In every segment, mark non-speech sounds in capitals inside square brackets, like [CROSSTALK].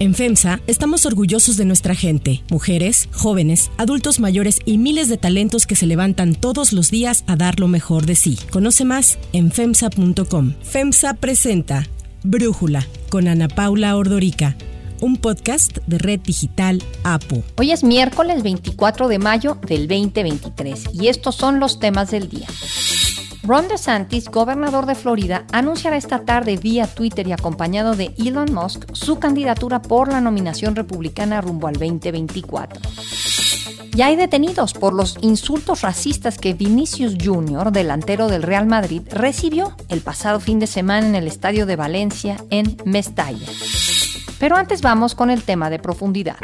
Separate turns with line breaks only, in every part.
En FEMSA estamos orgullosos de nuestra gente, mujeres, jóvenes, adultos mayores y miles de talentos que se levantan todos los días a dar lo mejor de sí. Conoce más en FEMSA.com. FEMSA presenta Brújula con Ana Paula Ordorica un podcast de Red Digital APO.
Hoy es miércoles 24 de mayo del 2023 y estos son los temas del día. Ron DeSantis, gobernador de Florida, anunciará esta tarde vía Twitter y acompañado de Elon Musk su candidatura por la nominación republicana rumbo al 2024. Ya hay detenidos por los insultos racistas que Vinicius Jr., delantero del Real Madrid, recibió el pasado fin de semana en el estadio de Valencia en Mestalla. Pero antes vamos con el tema de profundidad.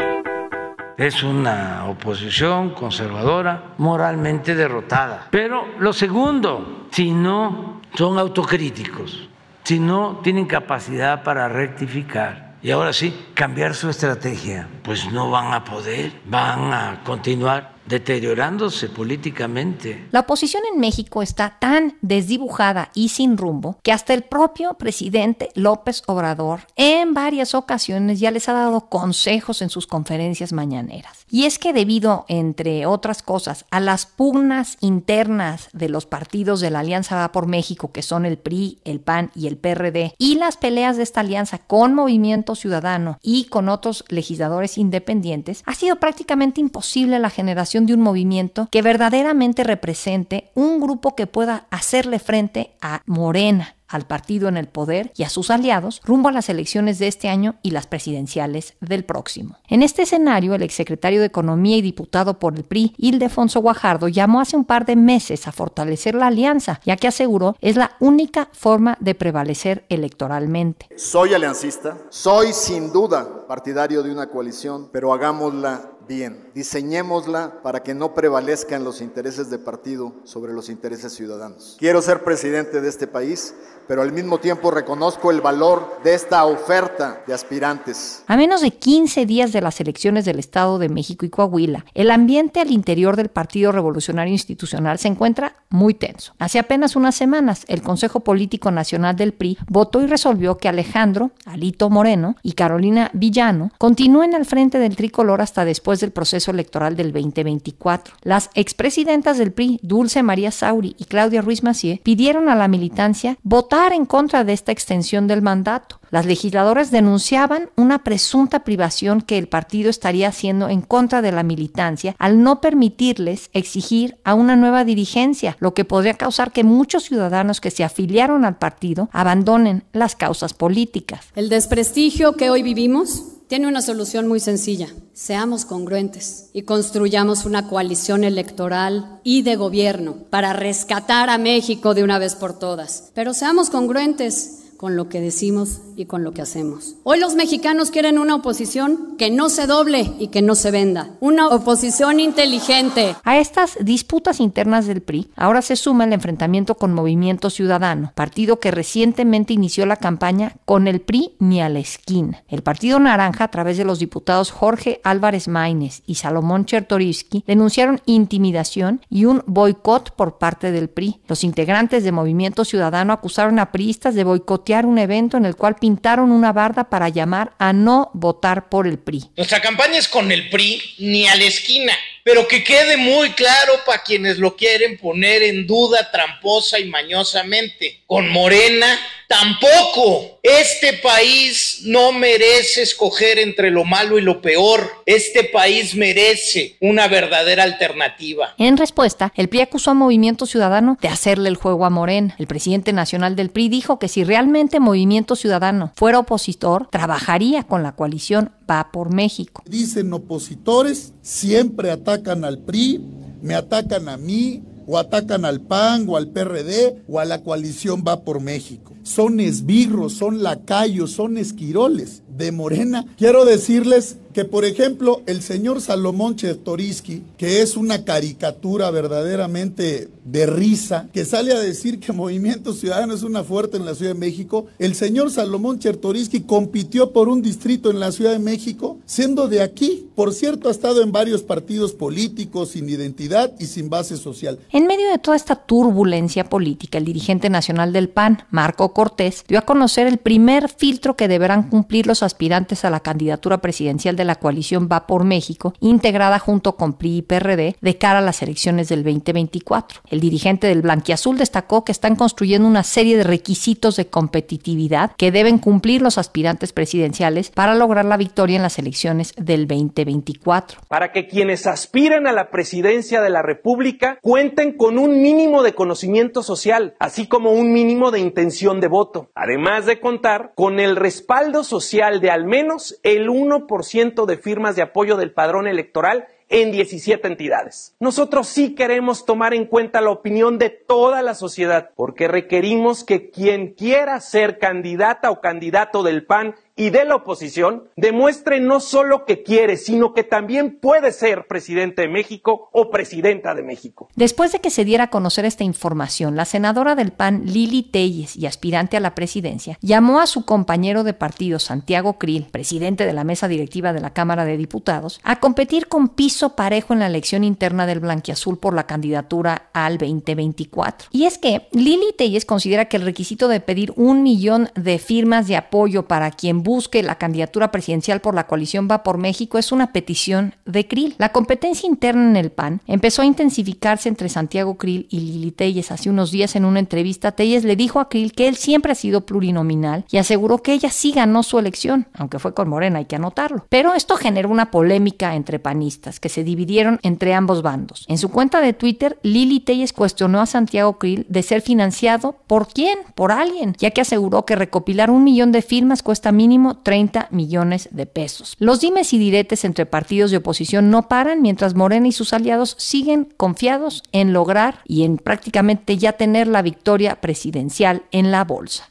Es una oposición conservadora, moralmente derrotada. Pero lo segundo, si no son autocríticos, si no tienen capacidad para rectificar y ahora sí cambiar su estrategia, pues no van a poder, van a continuar deteriorándose políticamente.
La oposición en México está tan desdibujada y sin rumbo que hasta el propio presidente López Obrador en varias ocasiones ya les ha dado consejos en sus conferencias mañaneras. Y es que debido, entre otras cosas, a las pugnas internas de los partidos de la Alianza Va por México, que son el PRI, el PAN y el PRD, y las peleas de esta alianza con Movimiento Ciudadano y con otros legisladores independientes, ha sido prácticamente imposible la generación de un movimiento que verdaderamente represente un grupo que pueda hacerle frente a Morena al partido en el poder y a sus aliados rumbo a las elecciones de este año y las presidenciales del próximo. En este escenario, el exsecretario de Economía y diputado por el PRI, Ildefonso Guajardo, llamó hace un par de meses a fortalecer la alianza, ya que aseguró es la única forma de prevalecer electoralmente.
Soy aliancista, soy sin duda partidario de una coalición, pero hagámosla bien. Diseñémosla para que no prevalezcan los intereses de partido sobre los intereses ciudadanos. Quiero ser presidente de este país, pero al mismo tiempo reconozco el valor de esta oferta de aspirantes.
A menos de 15 días de las elecciones del Estado de México y Coahuila, el ambiente al interior del Partido Revolucionario Institucional se encuentra muy tenso. Hace apenas unas semanas, el Consejo Político Nacional del PRI votó y resolvió que Alejandro, Alito Moreno y Carolina Villano continúen al frente del tricolor hasta después del proceso electoral del 2024. Las expresidentas del PRI, Dulce María Sauri y Claudia Ruiz Macié, pidieron a la militancia votar en contra de esta extensión del mandato. Las legisladoras denunciaban una presunta privación que el partido estaría haciendo en contra de la militancia al no permitirles exigir a una nueva dirigencia, lo que podría causar que muchos ciudadanos que se afiliaron al partido abandonen las causas políticas.
El desprestigio que hoy vivimos tiene una solución muy sencilla. Seamos congruentes y construyamos una coalición electoral y de gobierno para rescatar a México de una vez por todas. Pero seamos congruentes con lo que decimos y con lo que hacemos. Hoy los mexicanos quieren una oposición que no se doble y que no se venda, una oposición inteligente.
A estas disputas internas del PRI ahora se suma el enfrentamiento con Movimiento Ciudadano, partido que recientemente inició la campaña con el PRI ni a la esquina. El Partido Naranja, a través de los diputados Jorge Álvarez Maínez y Salomón Chertorivsky, denunciaron intimidación y un boicot por parte del PRI. Los integrantes de Movimiento Ciudadano acusaron a priistas de boicot un evento en el cual pintaron una barda para llamar a no votar por el PRI.
Nuestra campaña es con el PRI ni a la esquina, pero que quede muy claro para quienes lo quieren poner en duda tramposa y mañosamente. Con Morena tampoco. Este país no merece escoger entre lo malo y lo peor. Este país merece una verdadera alternativa.
En respuesta, el PRI acusó a Movimiento Ciudadano de hacerle el juego a Morena. El presidente nacional del PRI dijo que si realmente Movimiento Ciudadano fuera opositor, trabajaría con la coalición Va por México.
Dicen opositores, siempre atacan al PRI, me atacan a mí, o atacan al PAN, o al PRD, o a la coalición Va por México. Son esbirros, son lacayos, son esquiroles de Morena. Quiero decirles que por ejemplo el señor Salomón Chertoriski, que es una caricatura verdaderamente de risa, que sale a decir que Movimiento Ciudadano es una fuerte en la Ciudad de México, el señor Salomón Chertoriski compitió por un distrito en la Ciudad de México, siendo de aquí. Por cierto, ha estado en varios partidos políticos sin identidad y sin base social.
En medio de toda esta turbulencia política, el dirigente nacional del PAN, Marco Cortés, dio a conocer el primer filtro que deberán cumplir los aspirantes a la candidatura presidencial de la coalición Va por México, integrada junto con PRI y PRD, de cara a las elecciones del 2024. El dirigente del Blanquiazul destacó que están construyendo una serie de requisitos de competitividad que deben cumplir los aspirantes presidenciales para lograr la victoria en las elecciones del 2024.
Para que quienes aspiren a la presidencia de la República cuenten con un mínimo de conocimiento social, así como un mínimo de intención de voto, además de contar con el respaldo social de al menos el 1% de firmas de apoyo del padrón electoral en 17 entidades. Nosotros sí queremos tomar en cuenta la opinión de toda la sociedad, porque requerimos que quien quiera ser candidata o candidato del PAN y de la oposición demuestre no solo que quiere, sino que también puede ser presidente de México o presidenta de México.
Después de que se diera a conocer esta información, la senadora del PAN, Lili Telles, y aspirante a la presidencia, llamó a su compañero de partido, Santiago Krill, presidente de la mesa directiva de la Cámara de Diputados, a competir con piso parejo en la elección interna del Blanquiazul por la candidatura al 2024. Y es que Lili Telles considera que el requisito de pedir un millón de firmas de apoyo para quien busque la candidatura presidencial por la coalición Va por México es una petición de Krill. La competencia interna en el PAN empezó a intensificarse entre Santiago Krill y Lili Telles. Hace unos días en una entrevista, Telles le dijo a Krill que él siempre ha sido plurinominal y aseguró que ella sí ganó su elección, aunque fue con Morena, hay que anotarlo. Pero esto generó una polémica entre panistas que se dividieron entre ambos bandos. En su cuenta de Twitter, Lili Telles cuestionó a Santiago Krill de ser financiado por quién, por alguien, ya que aseguró que recopilar un millón de firmas cuesta mínimo 30 millones de pesos. Los dimes y diretes entre partidos de oposición no paran mientras Morena y sus aliados siguen confiados en lograr y en prácticamente ya tener la victoria presidencial en la bolsa.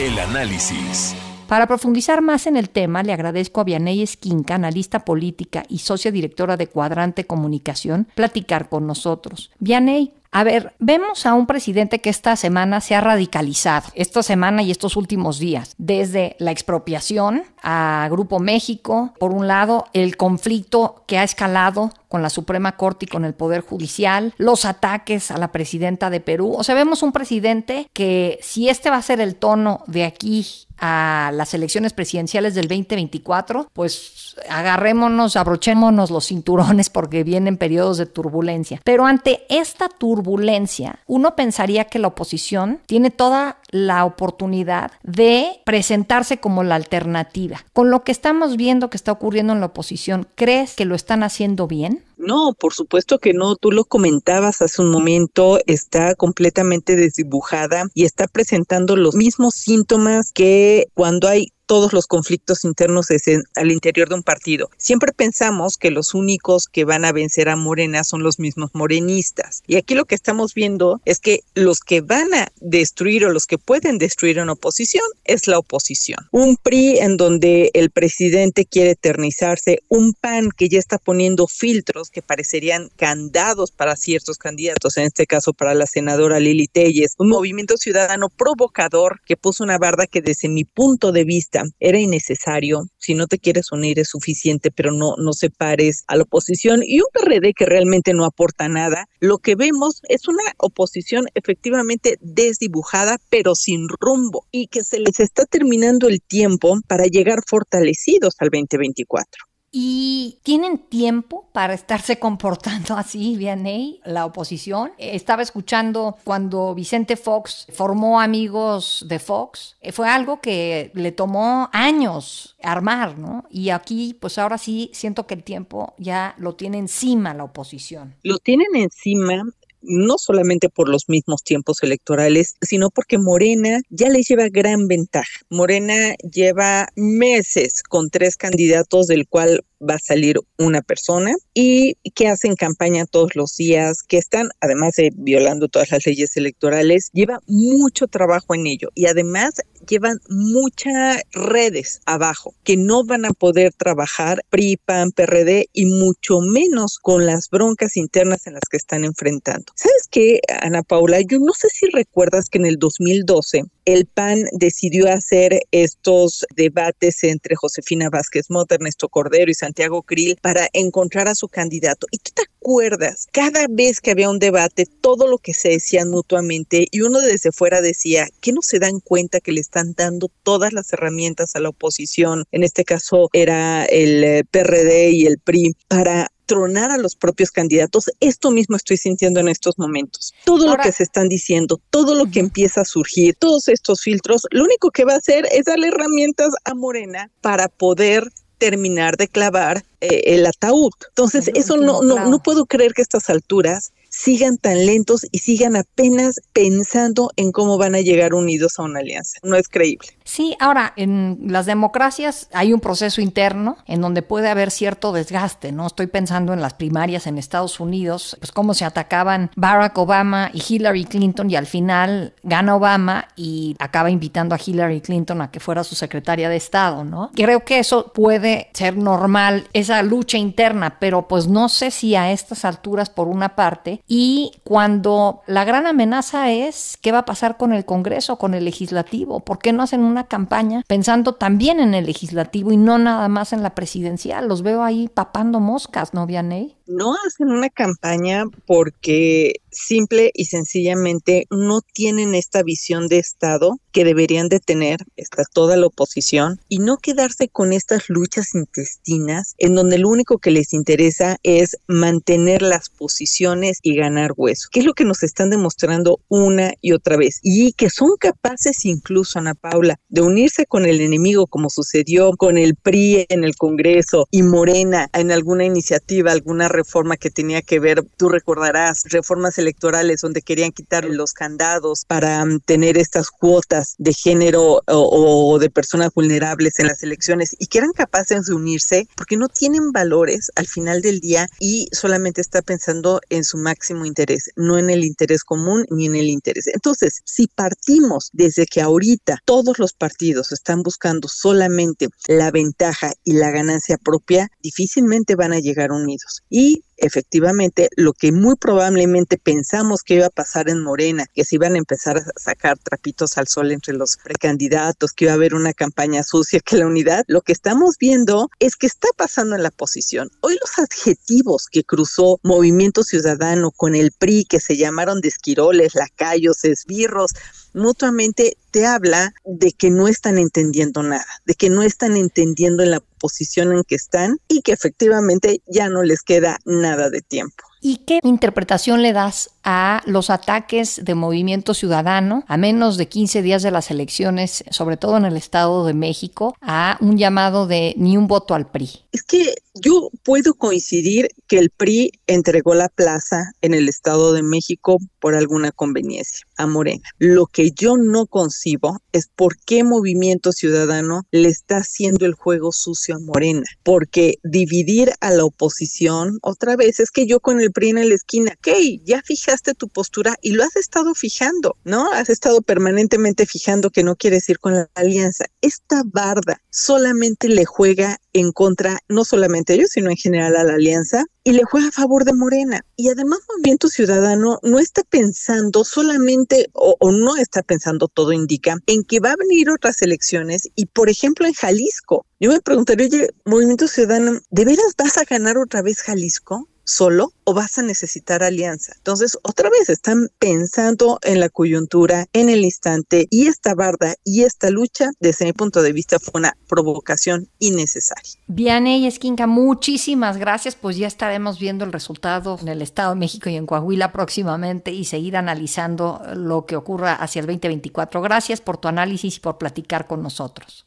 El análisis.
Para profundizar más en el tema, le agradezco a Vianey Esquinca, analista política y socia directora de Cuadrante Comunicación, platicar con nosotros. Vianey, a ver, vemos a un presidente que esta semana se ha radicalizado, esta semana y estos últimos días, desde la expropiación a Grupo México, por un lado, el conflicto que ha escalado con la Suprema Corte y con el Poder Judicial, los ataques a la presidenta de Perú. O sea, vemos un presidente que si este va a ser el tono de aquí a las elecciones presidenciales del 2024, pues agarrémonos, abrochémonos los cinturones porque vienen periodos de turbulencia. Pero ante esta turbulencia, uno pensaría que la oposición tiene toda la oportunidad de presentarse como la alternativa. Con lo que estamos viendo que está ocurriendo en la oposición, ¿crees que lo están haciendo bien?
No, por supuesto que no. Tú lo comentabas hace un momento, está completamente desdibujada y está presentando los mismos síntomas que cuando hay todos los conflictos internos al interior de un partido. Siempre pensamos que los únicos que van a vencer a Morena son los mismos morenistas. Y aquí lo que estamos viendo es que los que van a destruir o los que pueden destruir una oposición es la oposición. Un PRI en donde el presidente quiere eternizarse, un PAN que ya está poniendo filtros que parecerían candados para ciertos candidatos, en este caso para la senadora Lili Telles, un movimiento ciudadano provocador que puso una barda que desde mi punto de vista era innecesario, si no te quieres unir es suficiente, pero no, no separes a la oposición y un PRD que realmente no aporta nada. Lo que vemos es una oposición efectivamente desdibujada, pero sin rumbo y que se les está terminando el tiempo para llegar fortalecidos al 2024.
¿Y tienen tiempo para estarse [LAUGHS] comportando así, Vianney, la oposición? Estaba escuchando cuando Vicente Fox formó amigos de Fox. Eh, fue algo que le tomó años armar, ¿no? Y aquí, pues ahora sí, siento que el tiempo ya lo tiene encima la oposición.
Lo tienen encima no solamente por los mismos tiempos electorales, sino porque Morena ya les lleva gran ventaja. Morena lleva meses con tres candidatos, del cual va a salir una persona y que hacen campaña todos los días, que están, además de violando todas las leyes electorales, lleva mucho trabajo en ello y además llevan muchas redes abajo que no van a poder trabajar PRI, PAN, PRD y mucho menos con las broncas internas en las que están enfrentando. ¿Sabes qué, Ana Paula? Yo no sé si recuerdas que en el 2012 el PAN decidió hacer estos debates entre Josefina Vázquez Mota, Ernesto Cordero y Santiago Krill para encontrar a su candidato. ¿Y tú te acuerdas? Cada vez que había un debate, todo lo que se decían mutuamente y uno desde fuera decía, ¿qué no se dan cuenta que le están dando todas las herramientas a la oposición? En este caso era el eh, PRD y el PRI para tronar a los propios candidatos. Esto mismo estoy sintiendo en estos momentos. Todo lo que se están diciendo, todo lo que empieza a surgir, todos estos filtros, lo único que va a hacer es darle herramientas a Morena para poder terminar de clavar eh, el ataúd. Entonces, eso no, no, no puedo creer que a estas alturas sigan tan lentos y sigan apenas pensando en cómo van a llegar unidos a una alianza. No es creíble.
Sí, ahora, en las democracias hay un proceso interno en donde puede haber cierto desgaste, ¿no? Estoy pensando en las primarias en Estados Unidos, pues cómo se atacaban Barack Obama y Hillary Clinton y al final gana Obama y acaba invitando a Hillary Clinton a que fuera su secretaria de Estado, ¿no? Creo que eso puede ser normal, esa lucha interna, pero pues no sé si a estas alturas por una parte y cuando la gran amenaza es qué va a pasar con el Congreso, con el legislativo, ¿por qué no hacen una campaña pensando también en el legislativo y no nada más en la presidencial? Los veo ahí papando moscas, ¿no, Vianey?
No hacen una campaña porque simple y sencillamente no tienen esta visión de Estado que deberían de tener, está toda la oposición, y no quedarse con estas luchas intestinas en donde lo único que les interesa es mantener las posiciones y ganar hueso, que es lo que nos están demostrando una y otra vez, y que son capaces incluso, Ana Paula, de unirse con el enemigo como sucedió con el PRI en el Congreso y Morena en alguna iniciativa, alguna reforma que tenía que ver, tú recordarás, reformas electorales donde querían quitar los candados para mm, tener estas cuotas de género o, de personas vulnerables en las elecciones y que eran capaces de unirse porque no tienen valores al final del día y solamente está pensando en su máximo interés, no en el interés común ni en el interés. Entonces, si partimos desde que ahorita todos los partidos están buscando solamente la ventaja y la ganancia propia, difícilmente van a llegar unidos. Y efectivamente lo que muy probablemente pensamos que iba a pasar en Morena, que se iban a empezar a sacar trapitos al sol entre los precandidatos, que iba a haber una campaña sucia, que la unidad, lo que estamos viendo es que está pasando en la posición. Hoy los adjetivos que cruzó Movimiento Ciudadano con el PRI, que se llamaron de esquiroles, lacayos, esbirros, mutuamente te habla de que no están entendiendo nada, de que no están entendiendo en la posición en que están y que efectivamente ya no les queda nada de tiempo.
¿Y qué interpretación le das a los ataques de movimiento ciudadano a menos de 15 días de las elecciones, sobre todo en el Estado de México, a un llamado de ni un voto al PRI?
Es que yo puedo coincidir que el PRI entregó la plaza en el Estado de México por alguna conveniencia a Morena. Lo que yo no concibo es por qué Movimiento Ciudadano le está haciendo el juego sucio a Morena. Porque dividir a la oposición, otra vez, es que yo con el PRI en la esquina, ok, ya fijaste tu postura y lo has estado fijando, ¿no? Has estado permanentemente fijando que no quieres ir con la alianza. Esta barda solamente le juega en contra, no solamente a ellos, sino en general a la alianza, y le juega a favor de Morena. Y además Movimiento Ciudadano no está pensando solamente, o, o, no está pensando, todo indica, en que va a venir otras elecciones y, por ejemplo, en Jalisco. Yo me preguntaría, oye, Movimiento Ciudadano, ¿de veras vas a ganar otra vez Jalisco? Solo o vas a necesitar alianza. Entonces, otra vez están pensando en la coyuntura, en el instante, y esta barda y esta lucha, desde mi punto de vista, fue una provocación innecesaria.
Vianey Esquinca, muchísimas gracias. Pues ya estaremos viendo el resultado en el Estado de México y en Coahuila próximamente y seguir analizando lo que ocurra hacia el 2024. Gracias por tu análisis y por platicar con nosotros.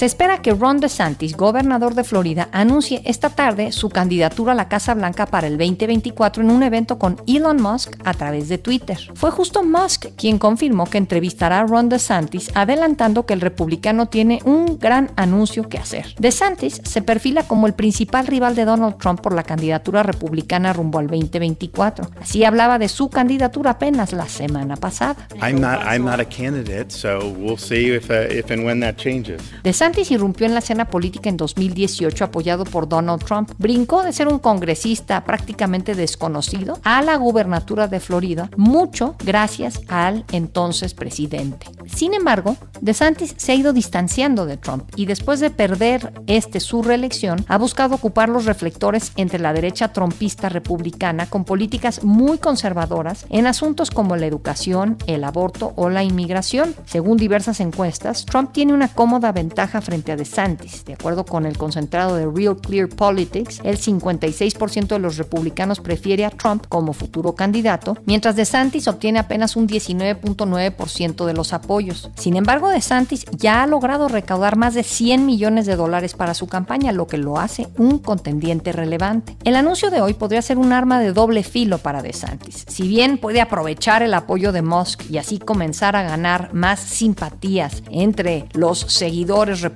Se espera que Ron DeSantis, gobernador de Florida, anuncie esta tarde su candidatura a la Casa Blanca para el 2024 en un evento con Elon Musk a través de Twitter. Fue justo Musk quien confirmó que entrevistará a Ron DeSantis, adelantando que el republicano tiene un gran anuncio que hacer. DeSantis se perfila como el principal rival de Donald Trump por la candidatura republicana rumbo al 2024. Así hablaba de su candidatura apenas la semana pasada.
I'm not, I'm not a candidate, so we'll see if, uh, if and when that changes.
DeSantis irrumpió en la escena política en 2018 apoyado por Donald Trump. Brincó de ser un congresista prácticamente desconocido a la gubernatura de Florida, mucho gracias al entonces presidente. Sin embargo, DeSantis se ha ido distanciando de Trump y después de perder este su reelección, ha buscado ocupar los reflectores entre la derecha trompista republicana con políticas muy conservadoras en asuntos como la educación, el aborto o la inmigración. Según diversas encuestas, Trump tiene una cómoda ventaja frente a DeSantis. De acuerdo con el concentrado de Real Clear Politics, el 56% de los republicanos prefiere a Trump como futuro candidato, mientras DeSantis obtiene apenas un 19.9% de los apoyos. Sin embargo, DeSantis ya ha logrado recaudar más de 100 millones de dólares para su campaña, lo que lo hace un contendiente relevante. El anuncio de hoy podría ser un arma de doble filo para DeSantis. Si bien puede aprovechar el apoyo de Musk y así comenzar a ganar más simpatías entre los seguidores republicanos,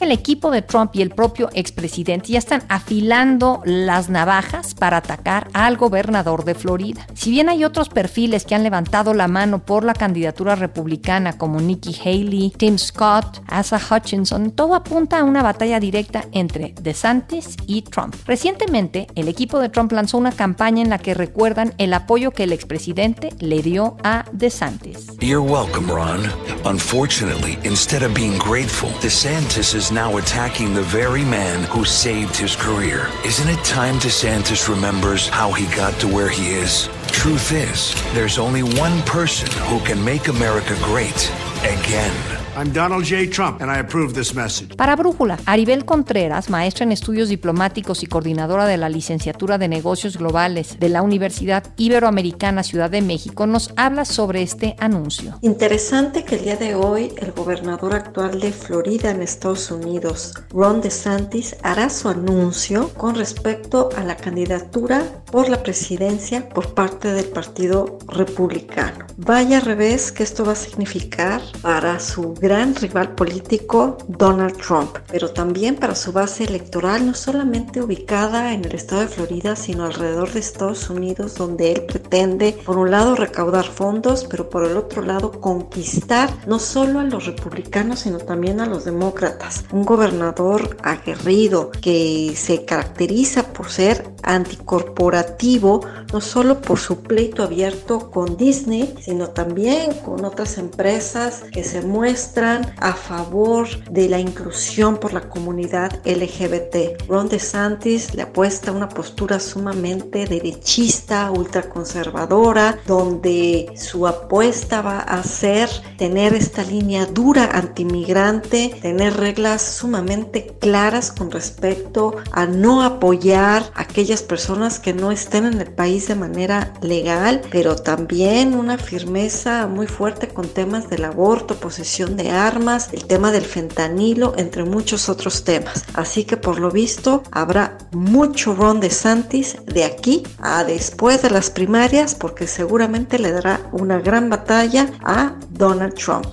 el equipo de Trump y el propio expresidente ya están afilando las navajas para atacar al gobernador de Florida. Si bien hay otros perfiles que han levantado la mano por la candidatura republicana como Nikki Haley, Tim Scott, Asa Hutchinson, todo apunta a una batalla directa entre DeSantis y Trump. Recientemente, el equipo de Trump lanzó una campaña en la que recuerdan el apoyo que el expresidente le dio a DeSantis.
You're welcome, Ron. Unfortunately, instead of being grateful, DeSantis is now attacking the very man who saved his career. Isn't it time DeSantis remembers how he got to where he is? Truth is, there's only one person who can make America great again.
I'm Donald J. Trump, and I approve this message.
Para Brújula, Aribel Contreras, maestra en estudios diplomáticos y coordinadora de la licenciatura de negocios globales de la Universidad Iberoamericana Ciudad de México, nos habla sobre este anuncio.
Interesante que el día de hoy el gobernador actual de Florida en Estados Unidos, Ron DeSantis, hará su anuncio con respecto a la candidatura por la presidencia por parte del Partido Republicano. Vaya revés que esto va a significar para su gran rival político Donald Trump, pero también para su base electoral, no solamente ubicada en el estado de Florida, sino alrededor de Estados Unidos, donde él pretende, por un lado, recaudar fondos, pero por el otro lado, conquistar no solo a los republicanos, sino también a los demócratas. Un gobernador aguerrido que se caracteriza por ser anticorporativo, no solo por su pleito abierto con Disney, sino también con otras empresas que se muestran a favor de la inclusión por la comunidad LGBT. Ron DeSantis le apuesta una postura sumamente derechista, ultraconservadora, donde su apuesta va a ser tener esta línea dura antimigrante, tener reglas sumamente claras con respecto a no apoyar a aquellas personas que no estén en el país de manera legal, pero también una firmeza muy fuerte con temas del aborto, posesión de armas, el tema del fentanilo, entre muchos otros temas. Así que por lo visto habrá mucho Ron DeSantis de aquí a después de las primarias porque seguramente le dará una gran batalla a Donald Trump.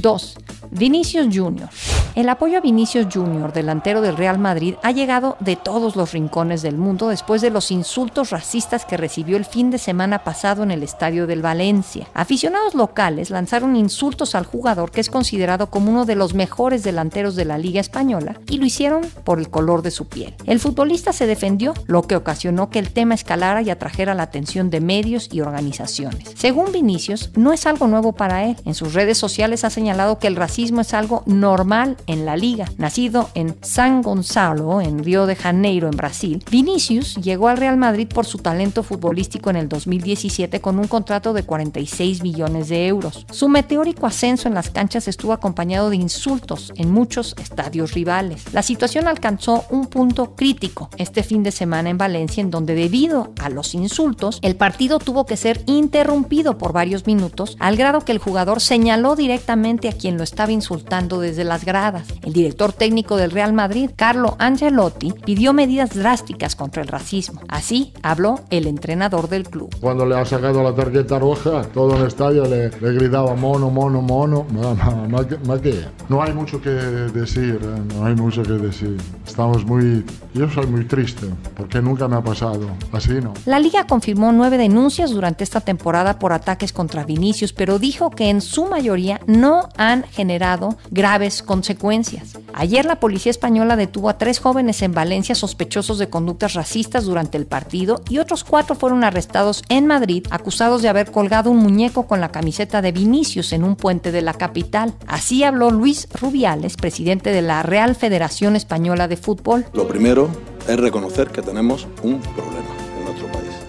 2. Vinicius Jr. El apoyo a Vinicius Jr., delantero del Real Madrid, ha llegado de todos los rincones del mundo después de los insultos racistas que recibió el fin de semana pasado en el estadio del Valencia. Aficionados locales lanzaron insultos al jugador que es considerado como uno de los mejores delanteros de la Liga Española y lo hicieron por el color de su piel. El futbolista se defendió, lo que ocasionó que el tema escalara y atrajera la atención de medios y organizaciones. Según Vinicius, no es algo nuevo para él. En sus redes sociales ha señalado que el racismo es algo normal en la liga. Nacido en San Gonzalo, en Río de Janeiro, en Brasil, Vinicius llegó al Real Madrid por su talento futbolístico en el 2017 con un contrato de 46 millones de euros. Su meteórico ascenso en las canchas estuvo acompañado de insultos en muchos estadios rivales. La situación alcanzó un punto crítico este fin de semana en Valencia, en donde debido a los insultos, el partido tuvo que ser interrumpido por varios minutos, al grado que el jugador señaló directamente a quien lo estaba insultando desde las gradas. El director técnico del Real Madrid, Carlo Angelotti, pidió medidas drásticas contra el racismo. Así habló el entrenador del club.
Cuando le ha sacado la tarjeta roja, todo el estadio le, gritaba mono, mono, mono. [LAUGHS] No hay mucho que decir, ¿eh? no hay mucho que decir. Estamos muy... Yo soy muy triste, porque nunca me ha pasado. Así no.
La liga confirmó nueve denuncias durante esta temporada por ataques contra Vinicius, pero dijo que en su mayoría no han generado graves consecuencias. Ayer la policía española detuvo a tres jóvenes en Valencia sospechosos de conductas racistas durante el partido y otros cuatro fueron arrestados en Madrid acusados de haber colgado un muñeco con la camiseta de Vinicius en un puente de la capital. Así habló Luis Rubiales, presidente de la Real Federación Española de Fútbol.
Lo primero es reconocer que tenemos un problema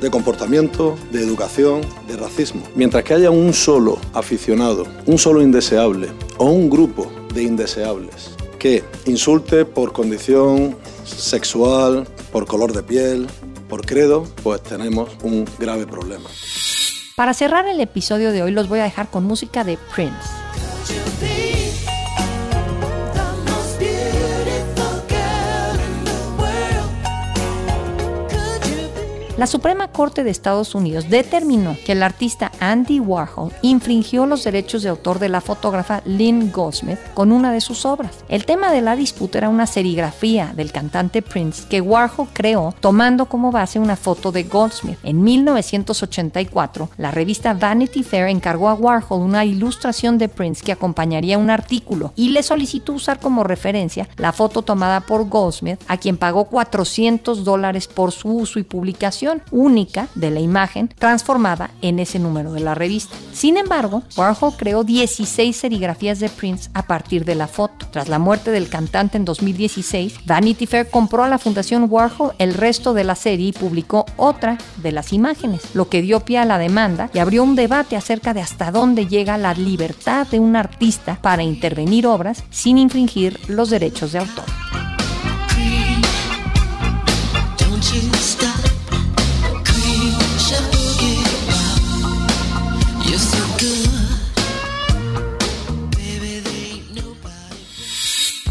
de comportamiento, de educación, de racismo. Mientras que haya un solo aficionado, un solo indeseable o un grupo de indeseables que insulte por condición sexual, por color de piel, por credo, pues tenemos un grave problema.
Para cerrar el episodio de hoy los voy a dejar con música de Prince. La Suprema Corte de Estados Unidos determinó que el artista Andy Warhol infringió los derechos de autor de la fotógrafa Lynn Goldsmith con una de sus obras. El tema de la disputa era una serigrafía del cantante Prince que Warhol creó tomando como base una foto de Goldsmith. En 1984, la revista Vanity Fair encargó a Warhol una ilustración de Prince que acompañaría un artículo y le solicitó usar como referencia la foto tomada por Goldsmith, a quien pagó 400 dólares por su uso y publicación única de la imagen transformada en ese número de la revista. Sin embargo, Warhol creó 16 serigrafías de Prince a partir de la foto. Tras la muerte del cantante en 2016, Vanity Fair compró a la Fundación Warhol el resto de la serie y publicó otra de las imágenes, lo que dio pie a la demanda y abrió un debate acerca de hasta dónde llega la libertad de un artista para intervenir obras sin infringir los derechos de autor. Yo